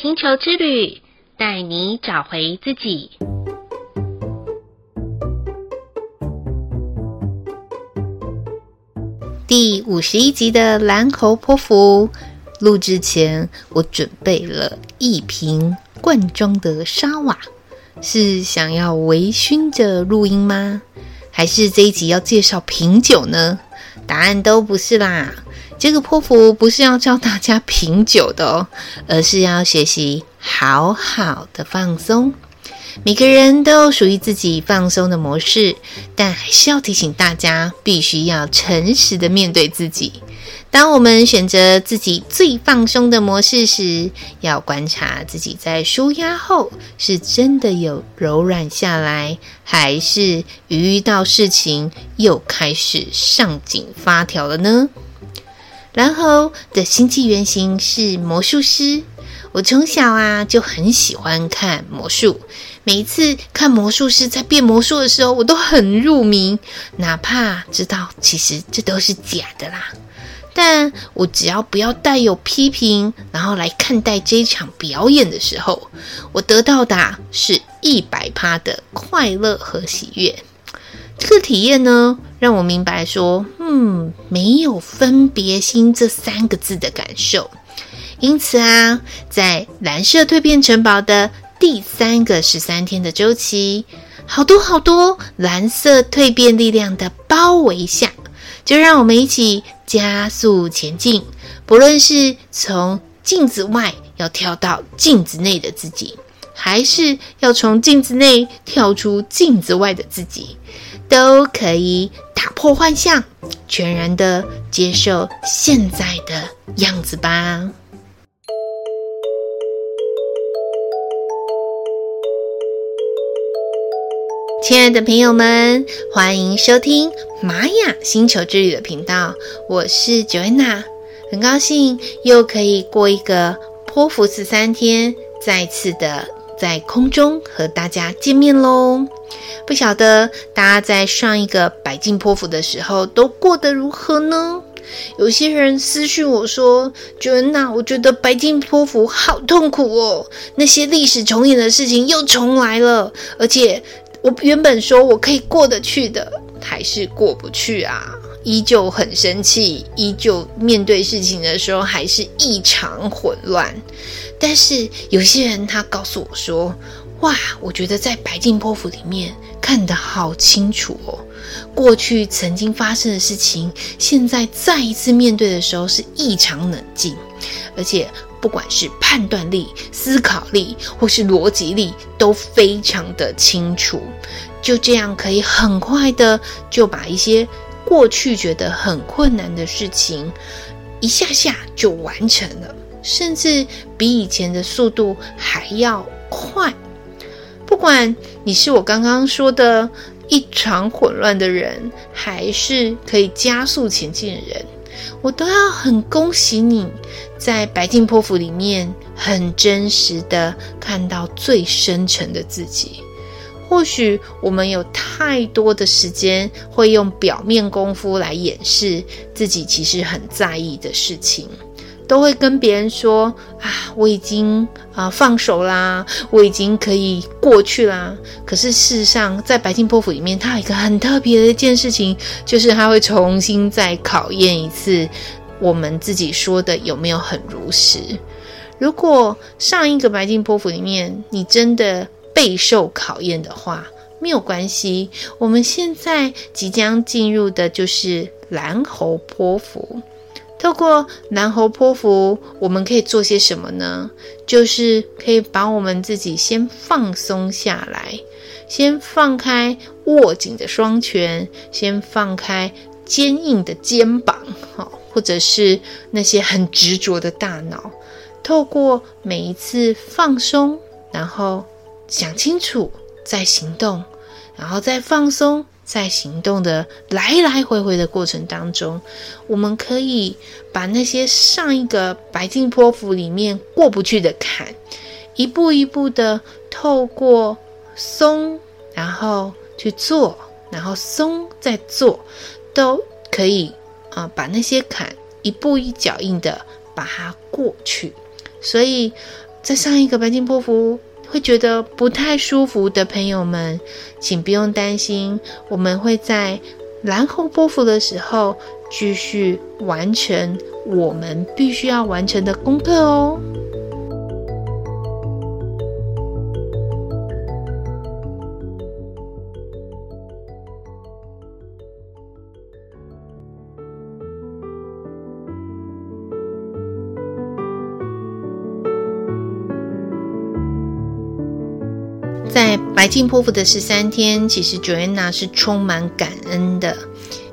星球之旅，带你找回自己。第五十一集的蓝猴波符录制前，我准备了一瓶罐装的沙瓦，是想要微醺着录音吗？还是这一集要介绍品酒呢？答案都不是啦。这个波符不是要教大家品酒的哦，而是要学习好好的放松。每个人都有属于自己放松的模式，但还是要提醒大家，必须要诚实的面对自己。当我们选择自己最放松的模式时，要观察自己在舒压后，是真的有柔软下来，还是遇到事情又开始上紧发条了呢？蓝猴的星际原型是魔术师。我从小啊就很喜欢看魔术，每一次看魔术师在变魔术的时候，我都很入迷，哪怕知道其实这都是假的啦。但我只要不要带有批评，然后来看待这一场表演的时候，我得到的是一百趴的快乐和喜悦。这个体验呢，让我明白说，嗯，没有分别心这三个字的感受。因此啊，在蓝色蜕变城堡的第三个十三天的周期，好多好多蓝色蜕变力量的包围下，就让我们一起加速前进。不论是从镜子外要跳到镜子内的自己，还是要从镜子内跳出镜子外的自己，都可以打破幻象，全然的接受现在的样子吧。亲爱的朋友们，欢迎收听玛雅星球之旅的频道，我是 Joanna，很高兴又可以过一个波符十三天，再次的在空中和大家见面喽。不晓得大家在上一个白镜波府的时候都过得如何呢？有些人私讯我说娟娜我觉得白镜波府好痛苦哦，那些历史重演的事情又重来了，而且……”我原本说我可以过得去的，还是过不去啊！依旧很生气，依旧面对事情的时候还是异常混乱。但是有些人他告诉我说：“哇，我觉得在白镜波符里面看得好清楚哦，过去曾经发生的事情，现在再一次面对的时候是异常冷静，而且。”不管是判断力、思考力，或是逻辑力，都非常的清楚。就这样，可以很快的就把一些过去觉得很困难的事情，一下下就完成了，甚至比以前的速度还要快。不管你是我刚刚说的一场混乱的人，还是可以加速前进的人。我都要很恭喜你，在白镜波符里面很真实的看到最深沉的自己。或许我们有太多的时间会用表面功夫来掩饰自己其实很在意的事情。都会跟别人说啊，我已经啊、放手啦，我已经可以过去啦。可是事实上，在白金波府里面，它有一个很特别的一件事情，就是它会重新再考验一次我们自己说的有没有很如实。如果上一个白金波府里面你真的备受考验的话，没有关系。我们现在即将进入的就是蓝猴波符。透过蓝猴波符，我们可以做些什么呢？就是可以把我们自己先放松下来，先放开握紧的双拳，先放开坚硬的肩膀，好，或者是那些很执着的大脑。透过每一次放松，然后想清楚，再行动，然后再放松。在行动的来来回回的过程当中，我们可以把那些上一个白镜波符里面过不去的坎，一步一步的透过松，然后去做，然后松再做，都可以啊、把那些坎一步一脚印的把它过去。所以。在上一个白金波幅会觉得不太舒服的朋友们，请不用担心，我们会在蓝猴波幅的时候继续完成我们必须要完成的功课哦。在白镜波符的十三天，其实 Joanna 是充满感恩的，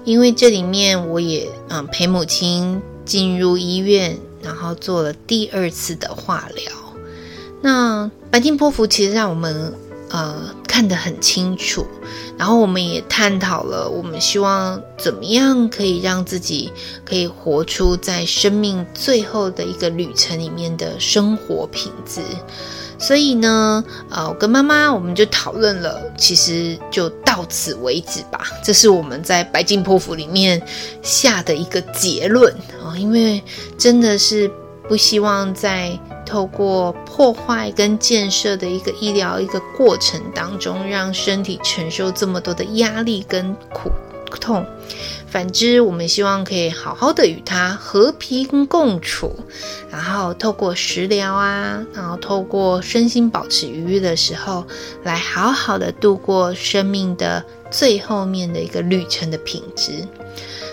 因为这里面我也嗯陪母亲进入医院，然后做了第二次的化疗。那白镜波符其实让我们呃看得很清楚，然后我们也探讨了，我们希望怎么样可以让自己可以活出在生命最后的一个旅程里面的生活品质。所以呢，呃，我跟妈妈我们就讨论了，其实就到此为止吧。这是我们在白镜波符里面下的一个结论啊，哦，因为真的是不希望在透过破坏跟建设的一个医疗一个过程当中，让身体承受这么多的压力跟苦痛。反之，我们希望可以好好的与它和平共处，然后透过食疗啊，然后透过身心保持愉悦的时候，来好好的度过生命的最后面的一个旅程的品质。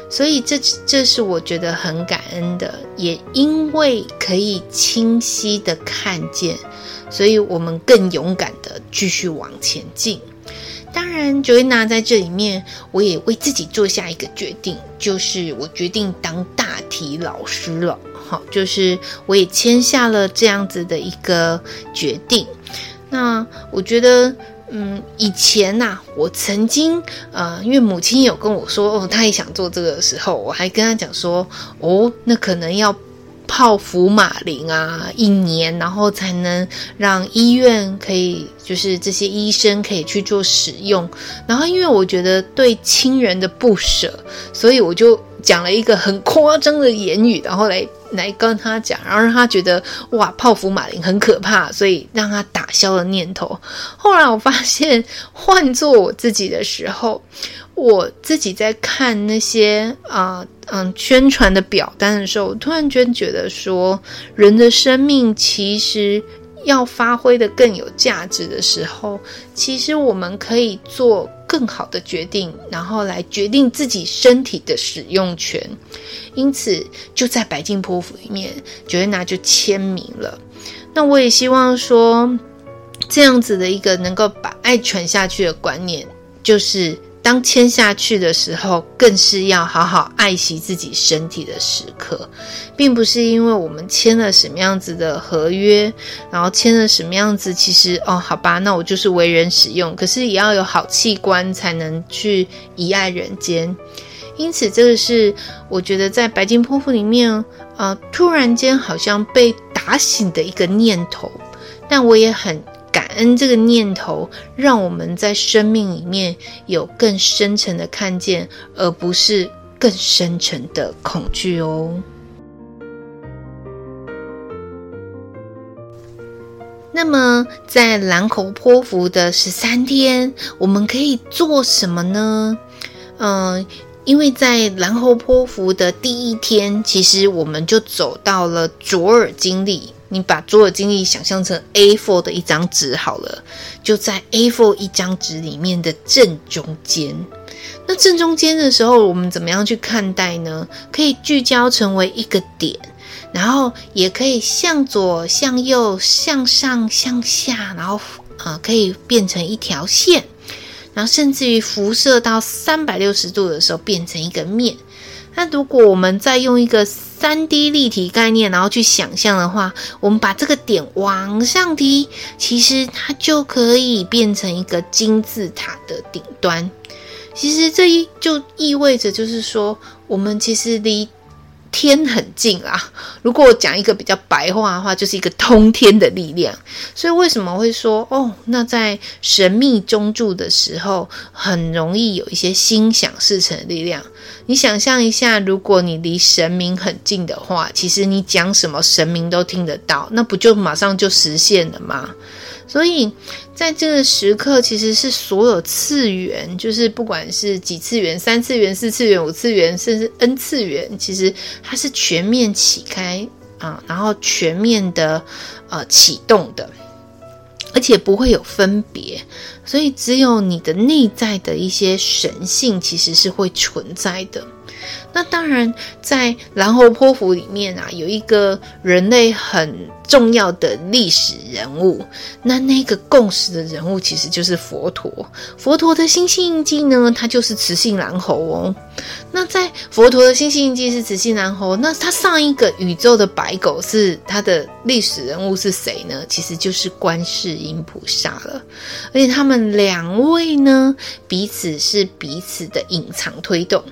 所以这这是我觉得很感恩的，也因为可以清晰的看见，所以我们更勇敢的继续往前进。当然，Joanna 在这里面，我也为自己做下一个决定，就是我决定当大体老师了。好，就是我也签下了这样子的一个决定。那我觉得，嗯，以前呐、啊，我曾经，呃，因为母亲有跟我说，哦，她也想做这个的时候，我还跟她讲说，哦，那可能要。泡福马林啊，一年，然后才能让医院可以，就是这些医生可以去做使用。然后，因为我觉得对亲人的不舍，所以我就讲了一个很夸张的言语，然后来来跟他讲，然后让他觉得哇，泡福马林很可怕，所以让他打消了念头。后来我发现，换做我自己的时候。我自己在看那些啊嗯、宣传的表单的时候，我突然间觉得说，人的生命其实要发挥的更有价值的时候，其实我们可以做更好的决定，然后来决定自己身体的使用权。因此，就在白镜波符里面，Joanna 就签名了。那我也希望说，这样子的一个能够把爱传下去的观念，就是。当签下去的时候，更是要好好爱惜自己身体的时刻，并不是因为我们签了什么样子的合约，然后签了什么样子，其实哦，好吧，那我就是为人使用，可是也要有好器官才能去遗爱人间。因此，这个是我觉得在白镜波符里面，呃，突然间好像被打醒的一个念头，但我也很。感恩这个念头，让我们在生命里面有更深层的看见，而不是更深层的恐惧哦。那么，在蓝猴波符的十三天，我们可以做什么呢？嗯，因为在蓝猴波符的第一天，其实我们就走到了卓尔经历。你把卓尔金历想象成 A4 的一张纸好了，就在 A4 一张纸里面的正中间。那正中间的时候，我们怎么样去看待呢？可以聚焦成为一个点，然后也可以向左、向右、向上、向下，然后呃，可以变成一条线，然后甚至于辐射到三百六十度的时候，变成一个面。那如果我们再用一个三 D 立体概念，然后去想象的话，我们把这个点往上提，其实它就可以变成一个金字塔的顶端。其实这一就意味着，就是说，我们其实离天很近啊。如果我讲一个比较白话的话，就是一个通天的力量。所以为什么会说哦？那在神秘中住的时候，很容易有一些心想事成的力量。你想象一下，如果你离神明很近的话，其实你讲什么神明都听得到，那不就马上就实现了吗？所以，在这个时刻，其实是所有次元，就是不管是几次元、三次元、四次元、五次元，甚至 N 次元，其实它是全面启开啊，然后全面的呃启动的，而且不会有分别，所以只有你的内在的一些神性，其实是会存在的。那当然，在蓝猴波符里面啊，有一个人类很重要的历史人物。那那个共识的人物其实就是佛陀。佛陀的星系印记呢，它就是磁性蓝猴哦。那在佛陀的星系印记是磁性蓝猴，那他上一个宇宙的白狗是他的历史人物是谁呢？其实就是观世音菩萨了。而且他们两位呢，彼此是彼此的隐藏推动。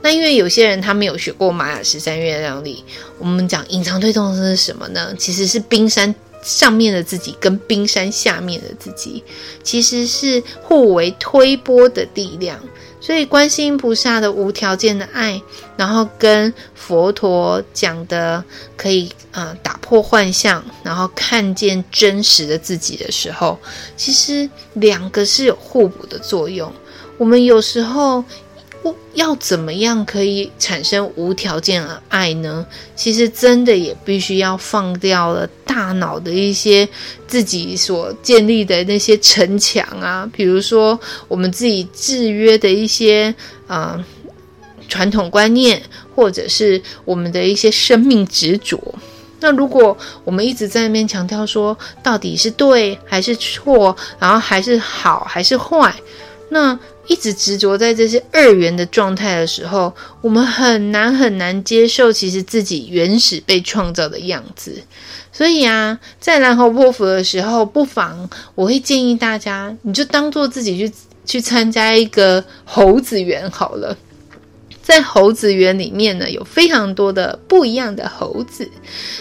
那因为有些人他没有学过玛雅十三月亮历，我们讲隐藏推动是什么呢？其实是冰山上面的自己跟冰山下面的自己，其实是互为推波的力量。所以观世音菩萨的无条件的爱，然后跟佛陀讲的可以啊、打破幻象，然后看见真实的自己的时候，其实两个是有互补的作用。我们有时候。要怎么样可以产生无条件的爱呢？其实真的也必须要放掉了大脑的一些自己所建立的那些城墙啊，比如说我们自己制约的一些啊、传统观念，或者是我们的一些生命执着。那如果我们一直在那边强调说到底是对还是错，然后还是好还是坏，那。一直执着在这些二元的状态的时候，我们很难很难接受其实自己原始被创造的样子。所以啊，在蓝猴波符的时候，不妨我会建议大家，你就当做自己去去参加一个猴子园好了。在猴子园里面呢，有非常多的不一样的猴子，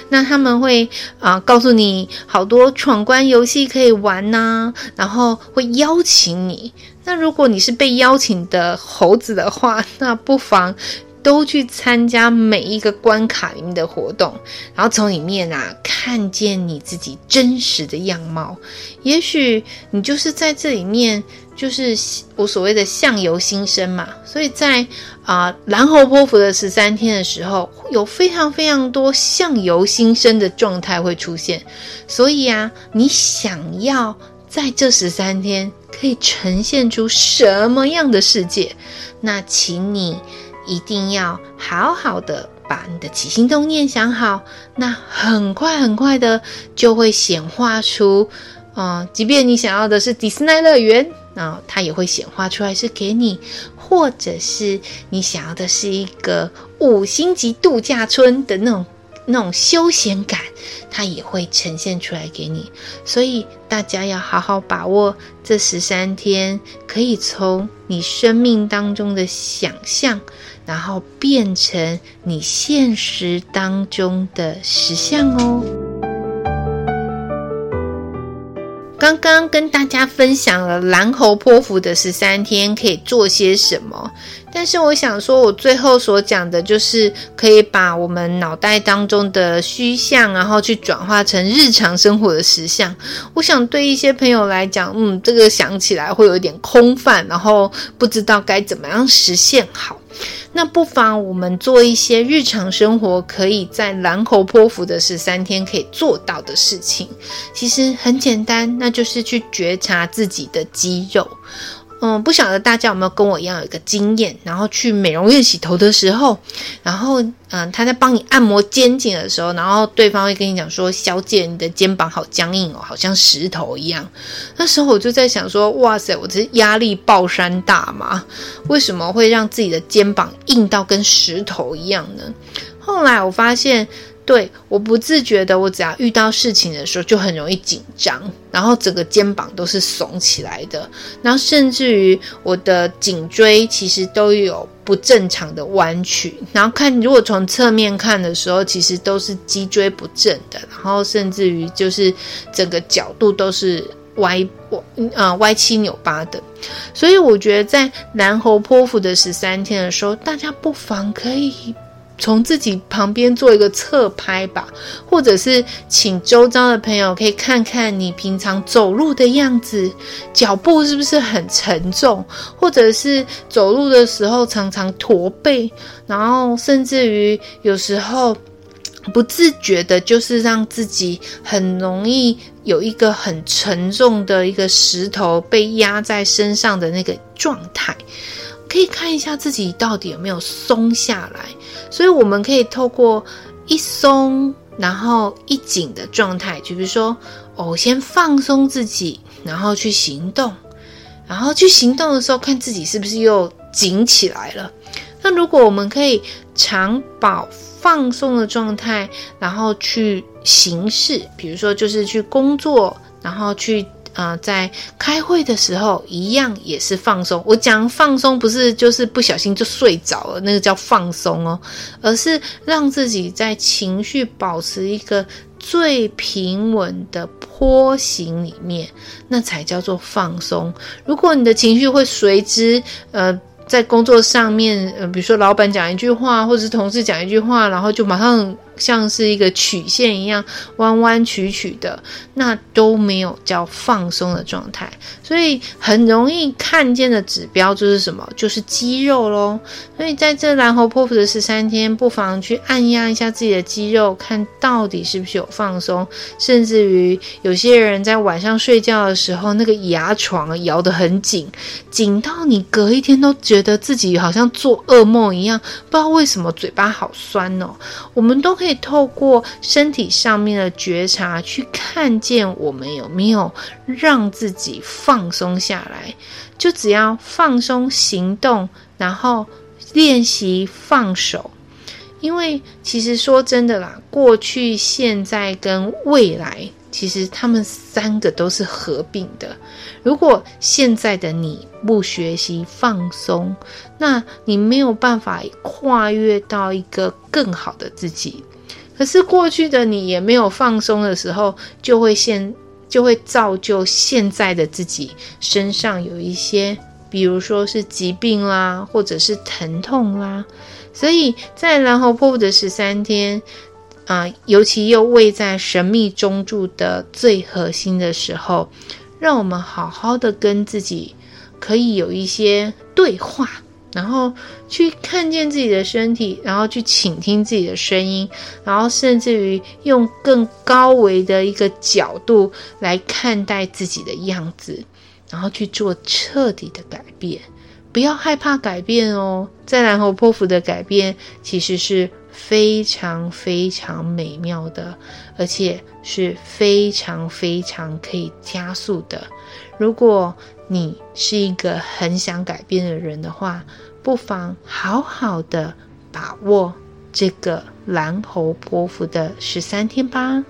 那他们会啊、告诉你好多闯关游戏可以玩呐、然后会邀请你。那如果你是被邀请的猴子的话，那不妨都去参加每一个关卡里面的活动，然后从里面啊看见你自己真实的样貌。也许你就是在这里面。就是我所谓的相由心生嘛，所以在啊、蓝猴波符的十三天的时候，有非常非常多相由心生的状态会出现。所以啊，你想要在这十三天可以呈现出什么样的世界，那请你一定要好好的把你的起心动念想好，那很快很快的就会显化出，啊、即便你想要的是迪士尼乐园。那它也会显化出来是给你，或者是你想要的是一个五星级度假村的那种那种休闲感，它也会呈现出来给你。所以大家要好好把握这十三天，可以从你生命当中的想象，然后变成你现实当中的实相哦。刚刚跟大家分享了蓝猴波符的十三天可以做些什么，但是我想说，我最后所讲的就是可以把我们脑袋当中的虚像，然后去转化成日常生活的实像。我想对一些朋友来讲，嗯，这个想起来会有一点空泛，然后不知道该怎么样实现好。那不妨我们做一些日常生活可以在蓝猴泼妇的十三天可以做到的事情，其实很简单，那就是去觉察自己的肌肉。嗯，不晓得大家有没有跟我一样有一个经验，然后去美容院洗头的时候，然后嗯，他在帮你按摩肩颈的时候，然后对方会跟你讲说：“小姐，你的肩膀好僵硬哦，好像石头一样。”那时候我就在想说：“哇塞，我这压力爆山大吗？为什么会让自己的肩膀硬到跟石头一样呢？”后来我发现。对，我不自觉的，我只要遇到事情的时候就很容易紧张，然后整个肩膀都是耸起来的，然后甚至于我的颈椎其实都有不正常的弯曲，然后看如果从侧面看的时候，其实都是脊椎不正的，然后甚至于就是整个角度都是歪歪呃歪七扭八的，所以我觉得在南猴波符的十三天的时候，大家不妨可以。从自己旁边做一个侧拍吧，或者是请周遭的朋友可以看看你平常走路的样子，脚步是不是很沉重，或者是走路的时候常常驼背，然后甚至于有时候不自觉的，就是让自己很容易有一个很沉重的一个石头被压在身上的那个状态。可以看一下自己到底有没有松下来，所以我们可以透过一松然后一紧的状态，就比如说，哦，先放松自己，然后去行动，然后去行动的时候，看自己是不是又紧起来了。那如果我们可以常保放松的状态，然后去行事，比如说就是去工作，然后去。啊、在开会的时候，一样也是放松。我讲放松，不是就是不小心就睡着了，那个叫放松哦，而是让自己在情绪保持一个最平稳的坡形里面，那才叫做放松。如果你的情绪会随之，呃。在工作上面，呃，比如说老板讲一句话，或者是同事讲一句话，然后就马上像是一个曲线一样弯弯曲曲的，那都没有叫放松的状态。所以很容易看见的指标就是什么？就是肌肉咯。所以在这蓝猴波符的十三天，不妨去按压一下自己的肌肉，看到底是不是有放松。甚至于有些人在晚上睡觉的时候，那个牙床咬得很紧，紧到你隔一天都。觉得自己好像做噩梦一样，不知道为什么嘴巴好酸哦。我们都可以透过身体上面的觉察，去看见我们有没有让自己放松下来。就只要放松行动，然后练习放手。因为其实说真的啦，过去、现在跟未来。其实他们三个都是合并的。如果现在的你不学习放松，那你没有办法跨越到一个更好的自己。可是过去的你也没有放松的时候，就会现就会造就现在的自己身上有一些，比如说是疾病啦，或者是疼痛啦。所以在蓝猴波符的十三天。啊、尤其又位在神秘中柱的最核心的时候，让我们好好的跟自己可以有一些对话，然后去看见自己的身体，然后去倾听自己的声音，然后甚至于用更高维的一个角度来看待自己的样子，然后去做彻底的改变。不要害怕改变哦，在蓝猴波符的改变其实是非常非常美妙的，而且是非常非常可以加速的。如果你是一个很想改变的人的话，不妨好好的把握这个蓝猴波符的十三天吧。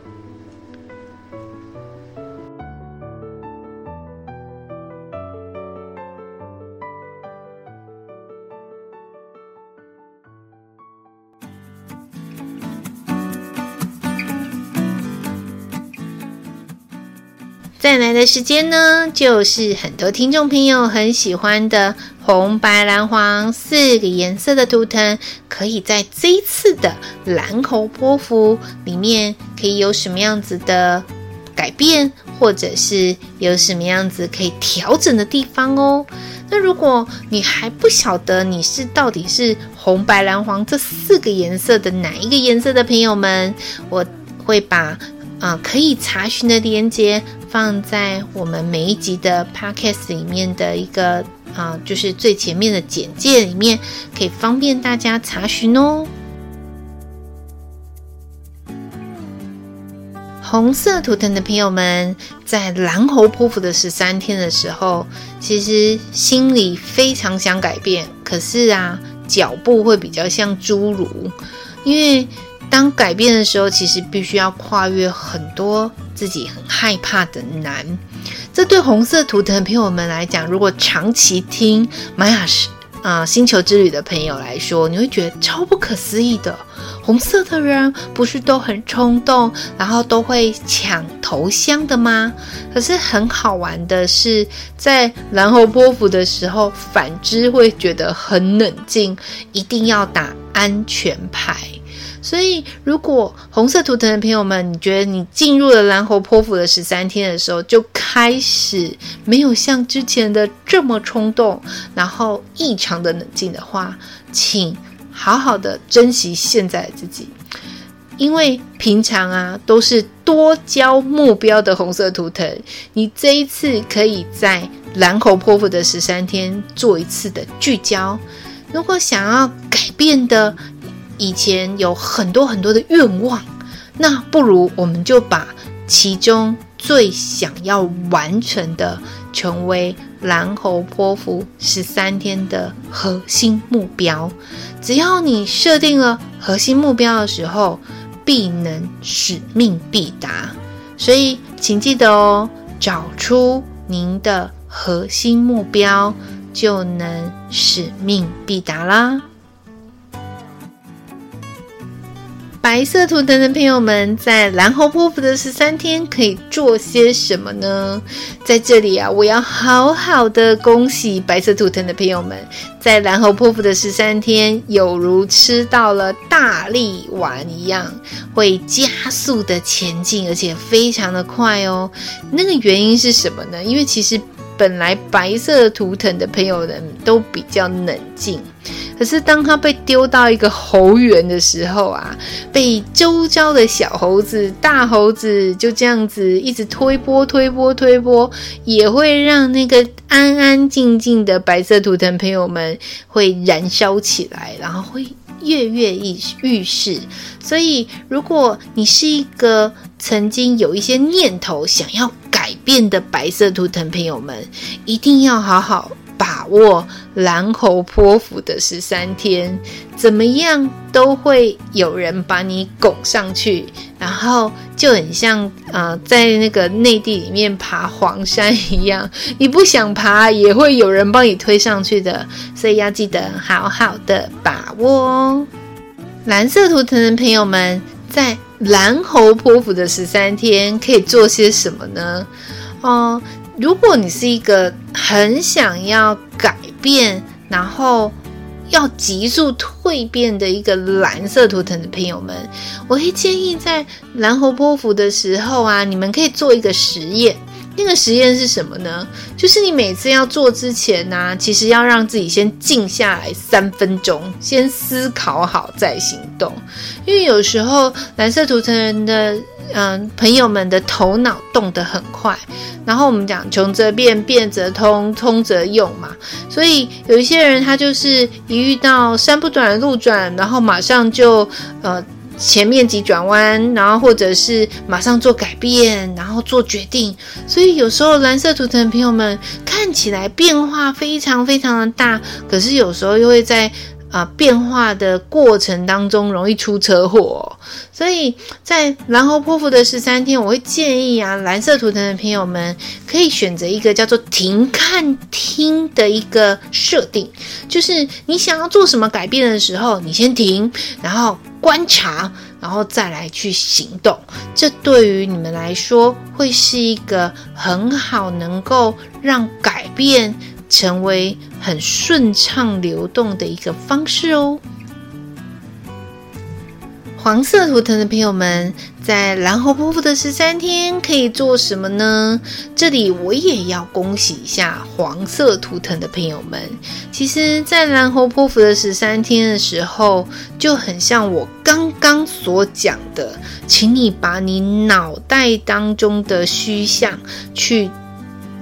再来的时间呢，就是很多听众朋友很喜欢的红、白、蓝、黄四个颜色的图腾，可以在这一次的蓝猴波符里面，可以有什么样子的改变，或者是有什么样子可以调整的地方哦。那如果你还不晓得你是到底是红、白、蓝、黄这四个颜色的哪一个颜色的朋友们，我会把。啊，可以查询的链接放在我们每一集的 podcast 里面的一个啊，就是最前面的简介里面，可以方便大家查询哦。红色图腾的朋友们，在蓝猴波符的十三天的时候，其实心里非常想改变，可是啊，脚步会比较像侏儒，因为。当改变的时候，其实必须要跨越很多自己很害怕的难。这对红色图腾的朋友们来讲，如果长期听玛雅史啊星球之旅的朋友来说，你会觉得超不可思议的。红色的人不是都很冲动，然后都会抢头香的吗？可是很好玩的是，在蓝猴波伏的时候，反之会觉得很冷静，一定要打安全牌。所以，如果红色图腾的朋友们，你觉得你进入了蓝猴泼妇的十三天的时候，就开始没有像之前的这么冲动，然后异常的冷静的话，请。好好的珍惜现在的自己，因为平常啊都是多焦目标的红色图腾，你这一次可以在蓝猴泼妇的十三天做一次的聚焦。如果想要改变的，以前有很多很多的愿望，那不如我们就把其中最想要完成的，成为蓝猴波符十三天的核心目标。只要你设定了核心目标的时候，必能使命必达。所以，请记得哦，找出您的核心目标，就能使命必达啦。白色图腾的朋友们，在蓝猴波符的十三天可以做些什么呢？在这里啊，我要好好的恭喜白色图腾的朋友们，在蓝猴波符的十三天，有如吃到了大力丸一样，会加速的前进，而且非常的快哦。那个原因是什么呢？因为其实本来白色图腾的朋友们都比较冷静。可是当他被丢到一个猴园的时候啊，被周遭的小猴子、大猴子就这样子一直推波、推波、推波，也会让那个安安静静的白色图腾朋友们会燃烧起来，然后会跃跃欲欲试。所以，如果你是一个曾经有一些念头想要改变的白色图腾朋友们，一定要好好。把握蓝猴波符的十三天，怎么样都会有人把你拱上去，然后就很像呃，在那个内地里面爬黄山一样，你不想爬也会有人帮你推上去的，所以要记得好好的把握哦。蓝色图腾的朋友们，在蓝猴波符的十三天可以做些什么呢？哦。如果你是一个很想要改变，然后要急速蜕变的一个蓝色图腾的朋友们，我会建议在蓝猴波符的时候啊，你们可以做一个实验。那个实验是什么呢？就是你每次要做之前呢、其实要让自己先静下来三分钟，先思考好再行动。因为有时候蓝色图腾人的嗯朋友们的头脑动得很快，然后我们讲穷则变，变则通，通则用嘛。所以有一些人他就是一遇到山不转路转，然后马上就呃。前面急转弯，然后或者是马上做改变，然后做决定。所以有时候蓝色图腾的朋友们看起来变化非常非常的大，可是有时候又会在啊、变化的过程当中容易出车祸。所以在蓝猴波符的十三天，我会建议啊蓝色图腾的朋友们可以选择一个叫做停看听的一个设定，就是你想要做什么改变的时候，你先停，然后。观察，然后再来去行动，这对于你们来说会是一个很好，能够让改变成为很顺畅流动的一个方式哦。黄色图腾的朋友们，在蓝猴波符的十三天可以做什么呢？这里我也要恭喜一下黄色图腾的朋友们。其实，在蓝猴波符的十三天的时候，就很像我刚刚所讲的，请你把你脑袋当中的虚像，去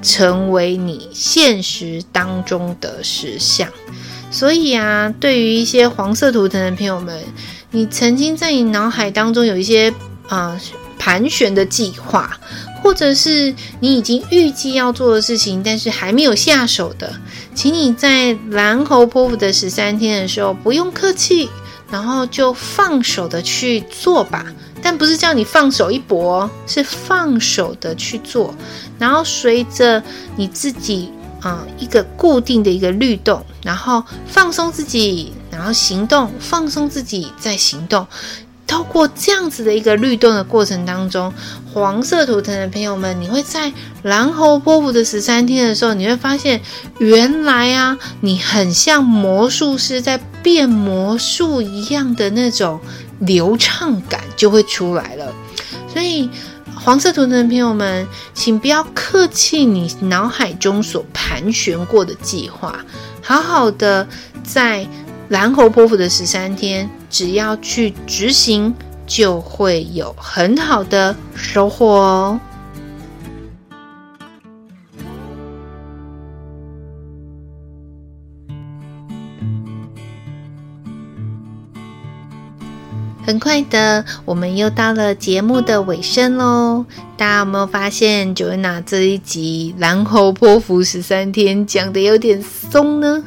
成为你现实当中的实相。所以啊，对于一些黄色图腾的朋友们，你曾经在你脑海当中有一些啊、盘旋的计划，或者是你已经预计要做的事情，但是还没有下手的，请你在蓝猴波符的十三天的时候，不用客气，然后就放手的去做吧。但不是叫你放手一搏，是放手的去做，然后随着你自己啊、嗯、一个固定的一个律动，然后放松自己，然后行动，放松自己再行动。透过这样子的一个律动的过程当中，黄色图腾的朋友们，你会在蓝猴波符的十三天的时候，你会发现，原来啊，你很像魔术师在变魔术一样的那种流畅感就会出来了。所以，黄色图腾的朋友们，请不要客气你脑海中所盘旋过的计划，好好的在。蓝猴泼妇的十三天，只要去执行，就会有很好的收获哦。很快的，我们又到了节目的尾声喽。大家有没有发现，Joanna 这一集蓝猴泼妇十三天讲的有点松呢？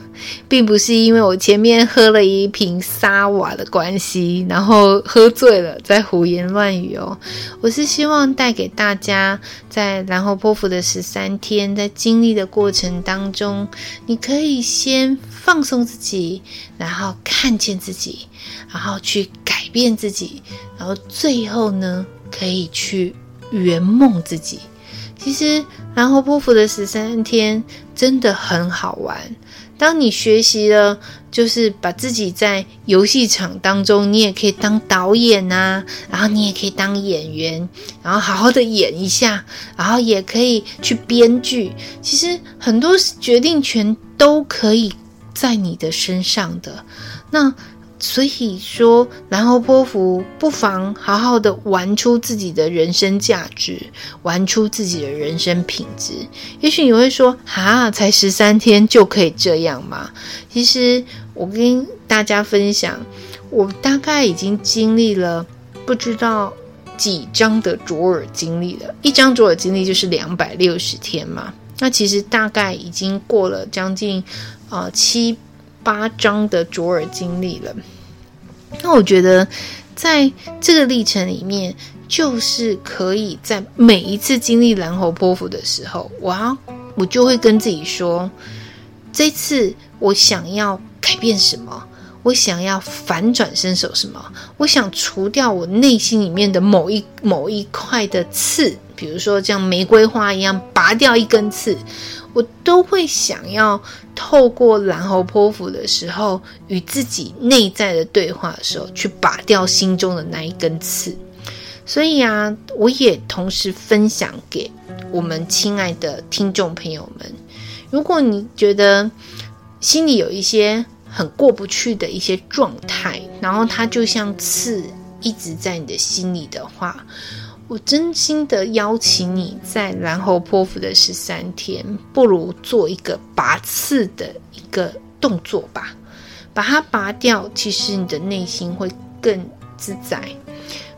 并不是因为我前面喝了一瓶沙瓦的关系，然后喝醉了在胡言乱语哦。我是希望带给大家，在蓝猴泼妇的十三天，在经历的过程当中，你可以先放松自己，然后看见自己，然后去改变自己，然后最后呢，可以去圆梦自己。其实蓝猴波符的十三天真的很好玩。当你学习了，就是把自己在游戏场当中，你也可以当导演啊，然后你也可以当演员，然后好好的演一下，然后也可以去编剧。其实很多决定权都可以在你的身上的。那。所以说，蓝猴波符不妨好好的玩出自己的人生价值，玩出自己的人生品质。也许你会说，哈，才十三天就可以这样吗？其实，我跟大家分享，我大概已经经历了不知道几张的卓尔经历了。一张卓尔经历就是两百六十天嘛。那其实大概已经过了将近呃七。八张的卓尔经历了，那我觉得在这个历程里面，就是可以在每一次经历蓝猴波符的时候，我要我就会跟自己说，这次我想要改变什么，我想要反转身手什么，我想除掉我内心里面的某一某一块的刺，比如说像玫瑰花一样拔掉一根刺。我都会想要透过蓝猴波符的时候，与自己内在的对话的时候，去拔掉心中的那一根刺。所以啊，我也同时分享给我们亲爱的听众朋友们：如果你觉得心里有一些很过不去的一些状态，然后它就像刺一直在你的心里的话，我真心的邀请你在蓝猴泼妇的十三天，不如做一个拔刺的一个动作吧，把它拔掉，其实你的内心会更自在。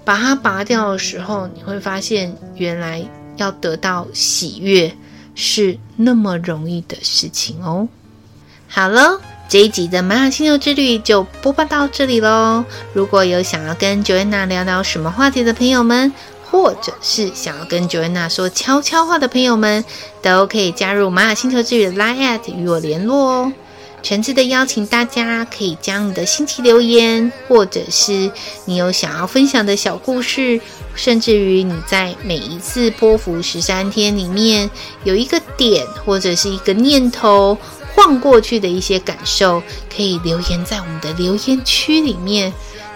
把它拔掉的时候，你会发现原来要得到喜悦是那么容易的事情哦。好了，这一集的玛雅星球之旅就播报到这里喽。如果有想要跟 Joanna 聊聊什么话题的朋友们，或者是想要跟 Joanna 说悄悄话的朋友们，都可以加入玛雅星球之旅的 Line@ at 与我联络哦。诚挚的邀请大家，可以将你的新奇留言，或者是你有想要分享的小故事，甚至于你在每一次波符十三天里面有一个点或者是一个念头晃过去的一些感受，可以留言在我们的留言区里面。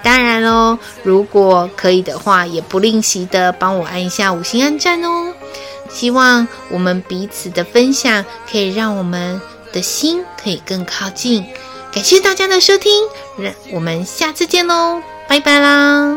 当然喽，如果可以的话，也不吝惜的帮我按一下五星按赞哦。希望我们彼此的分享，可以让我们的心可以更靠近。感谢大家的收听，让我们下次见喽，拜拜啦。